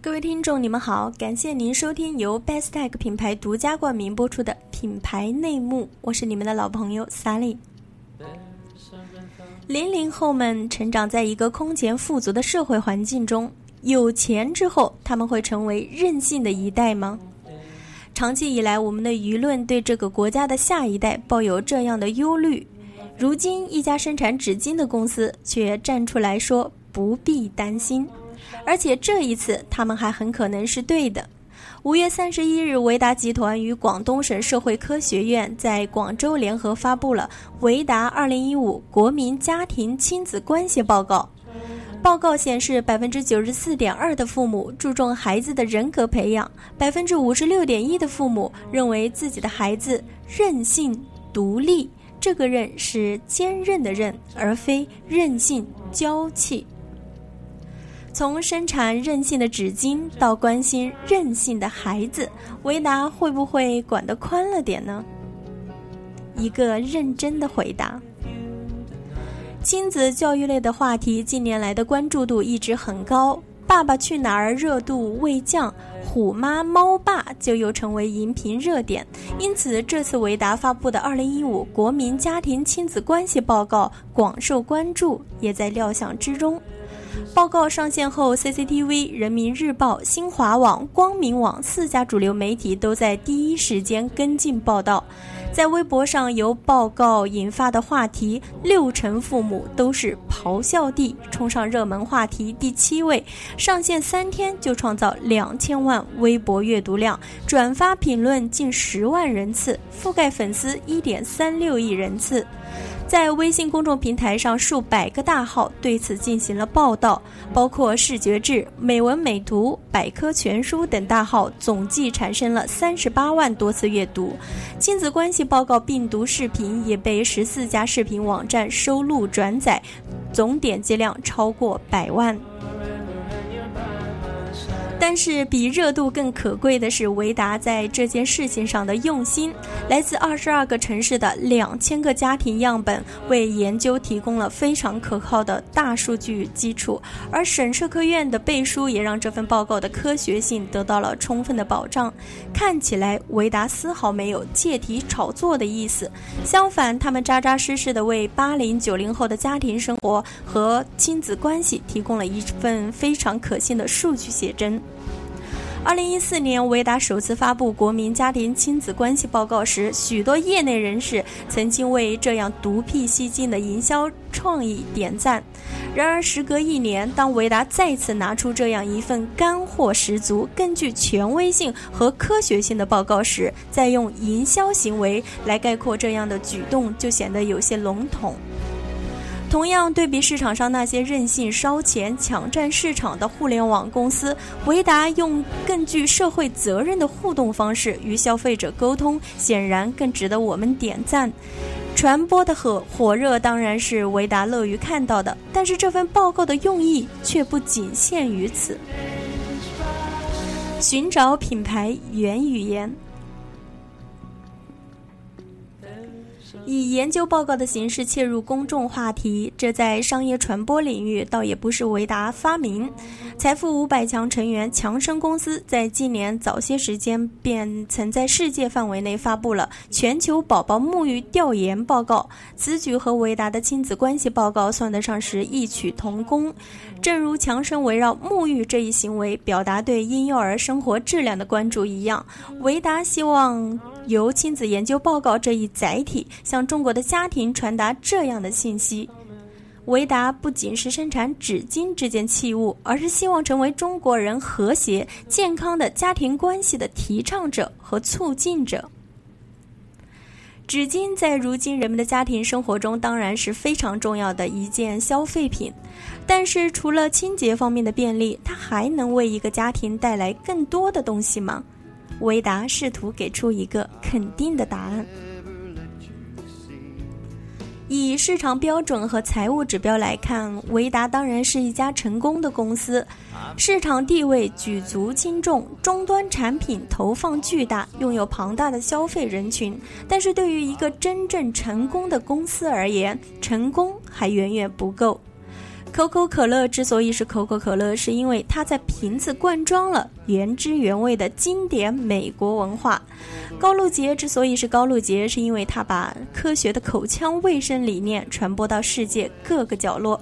各位听众，你们好，感谢您收听由 Bestech 品牌独家冠名播出的品牌内幕，我是你们的老朋友 Sally。零零后们成长在一个空前富足的社会环境中，有钱之后，他们会成为任性的一代吗？长期以来，我们的舆论对这个国家的下一代抱有这样的忧虑。如今，一家生产纸巾的公司却站出来说不必担心。而且这一次，他们还很可能是对的。五月三十一日，维达集团与广东省社会科学院在广州联合发布了《维达二零一五国民家庭亲子关系报告》。报告显示，百分之九十四点二的父母注重孩子的人格培养，百分之五十六点一的父母认为自己的孩子任性独立。这个“任”是坚韧的“韧”，而非任性娇气。从生产任性的纸巾到关心任性的孩子，维达会不会管得宽了点呢？一个认真的回答。亲子教育类的话题近年来的关注度一直很高，《爸爸去哪儿》热度未降，《虎妈猫爸》就又成为荧屏热点。因此，这次维达发布的《二零一五国民家庭亲子关系报告》广受关注，也在料想之中。报告上线后，CCTV、人民日报、新华网、光明网四家主流媒体都在第一时间跟进报道。在微博上，由报告引发的话题“六成父母都是咆哮帝”冲上热门话题第七位，上线三天就创造两千万微博阅读量，转发评论近十万人次，覆盖粉丝一点三六亿人次。在微信公众平台上，数百个大号对此进行了报道，包括视觉志、美文美图、百科全书等大号，总计产生了三十八万多次阅读。亲子关系报告病毒视频也被十四家视频网站收录转载，总点击量超过百万。但是比热度更可贵的是维达在这件事情上的用心。来自二十二个城市的两千个家庭样本，为研究提供了非常可靠的大数据基础。而省社科院的背书也让这份报告的科学性得到了充分的保障。看起来维达丝毫没有借题炒作的意思，相反，他们扎扎实实的为八零九零后的家庭生活和亲子关系提供了一份非常可信的数据写真。二零一四年，维达首次发布《国民家庭亲子关系报告》时，许多业内人士曾经为这样独辟蹊径的营销创意点赞。然而，时隔一年，当维达再次拿出这样一份干货十足、更具权威性和科学性的报告时，再用营销行为来概括这样的举动，就显得有些笼统。同样对比市场上那些任性烧钱、抢占市场的互联网公司，维达用更具社会责任的互动方式与消费者沟通，显然更值得我们点赞。传播的火火热当然是维达乐于看到的，但是这份报告的用意却不仅限于此。寻找品牌原语言。以研究报告的形式切入公众话题，这在商业传播领域倒也不是维达发明。财富五百强成员强生公司在今年早些时间便曾在世界范围内发布了全球宝宝沐浴调研报告，此举和维达的亲子关系报告算得上是异曲同工。正如强生围绕沐浴这一行为表达对婴幼儿生活质量的关注一样，维达希望由亲子研究报告这一载体向中国的家庭传达这样的信息：维达不仅是生产纸巾这件器物，而是希望成为中国人和谐健康的家庭关系的提倡者和促进者。纸巾在如今人们的家庭生活中当然是非常重要的一件消费品，但是除了清洁方面的便利，它还能为一个家庭带来更多的东西吗？维达试图给出一个肯定的答案。以市场标准和财务指标来看，维达当然是一家成功的公司，市场地位举足轻重，终端产品投放巨大，拥有庞大的消费人群。但是对于一个真正成功的公司而言，成功还远远不够。可口可乐之所以是可口可乐，是因为它在瓶子灌装了原汁原味的经典美国文化。高露洁之所以是高露洁，是因为它把科学的口腔卫生理念传播到世界各个角落。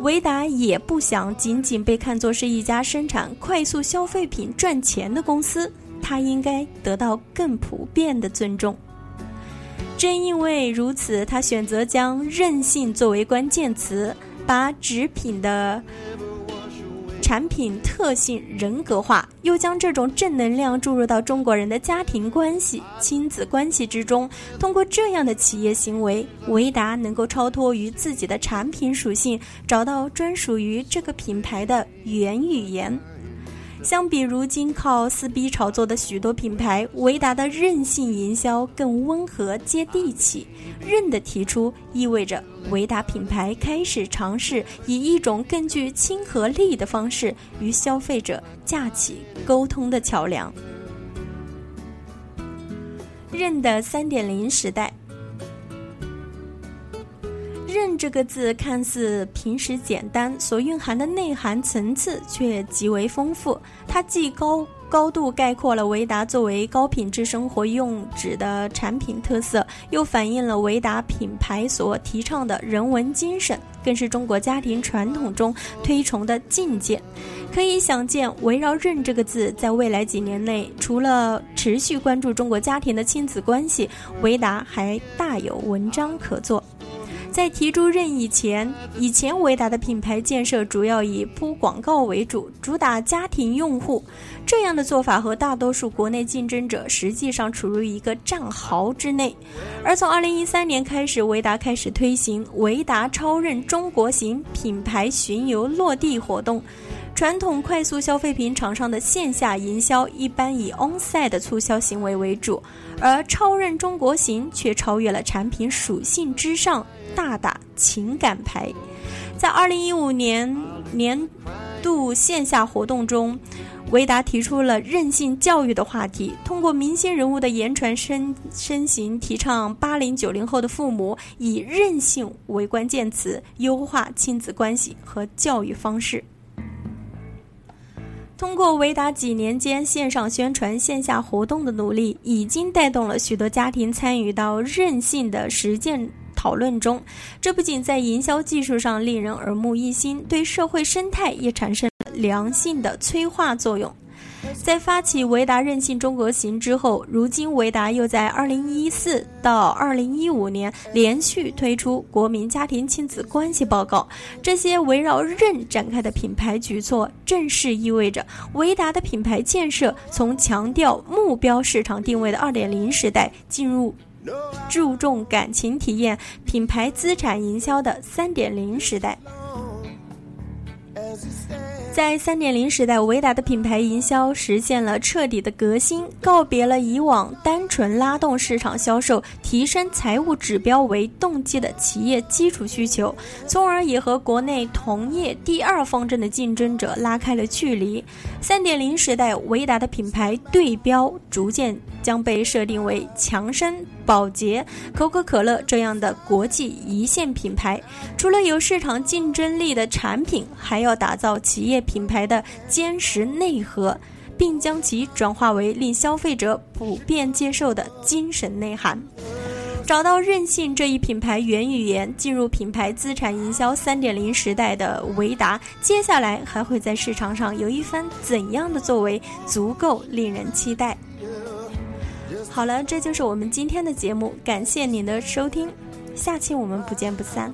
维达也不想仅仅被看作是一家生产快速消费品赚钱的公司，它应该得到更普遍的尊重。正因为如此，他选择将韧性作为关键词。把纸品的产品特性人格化，又将这种正能量注入到中国人的家庭关系、亲子关系之中。通过这样的企业行为，维达能够超脱于自己的产品属性，找到专属于这个品牌的原语言。相比如今靠撕逼炒作的许多品牌，维达的韧性营销更温和接地气。韧的提出意味着维达品牌开始尝试以一种更具亲和力的方式与消费者架起沟通的桥梁。韧的三点零时代。韧这个字看似平时简单，所蕴含的内涵层次却极为丰富。它既高高度概括了维达作为高品质生活用纸的产品特色，又反映了维达品牌所提倡的人文精神，更是中国家庭传统中推崇的境界。可以想见，围绕“韧”这个字，在未来几年内，除了持续关注中国家庭的亲子关系，维达还大有文章可做。在提出任意前，以前维达的品牌建设主要以铺广告为主，主打家庭用户。这样的做法和大多数国内竞争者实际上处于一个战壕之内。而从2013年开始，维达开始推行“维达超任中国行”品牌巡游落地活动。传统快速消费品厂商的线下营销一般以 on-site 的促销行为为主，而超任中国行却超越了产品属性之上。大打情感牌，在二零一五年年度线下活动中，维达提出了韧性教育的话题，通过明星人物的言传身身形，提倡八零九零后的父母以韧性为关键词，优化亲子关系和教育方式。通过维达几年间线上宣传、线下活动的努力，已经带动了许多家庭参与到韧性的实践。讨论中，这不仅在营销技术上令人耳目一新，对社会生态也产生良性的催化作用。在发起维达任性中国行之后，如今维达又在2014到2015年连续推出国民家庭亲子关系报告。这些围绕任展开的品牌举措，正是意味着维达的品牌建设从强调目标市场定位的2.0时代进入。注重感情体验、品牌资产营销的三点零时代。在三点零时代，维达的品牌营销实现了彻底的革新，告别了以往单纯拉动市场销售、提升财务指标为动机的企业基础需求，从而也和国内同业第二方阵的竞争者拉开了距离。三点零时代，维达的品牌对标逐渐将被设定为强生、宝洁、可口可乐这样的国际一线品牌。除了有市场竞争力的产品，还要打造企业。品牌的坚实内核，并将其转化为令消费者普遍接受的精神内涵。找到任性这一品牌原语言，进入品牌资产营销三点零时代的维达，接下来还会在市场上有一番怎样的作为，足够令人期待。好了，这就是我们今天的节目，感谢您的收听，下期我们不见不散。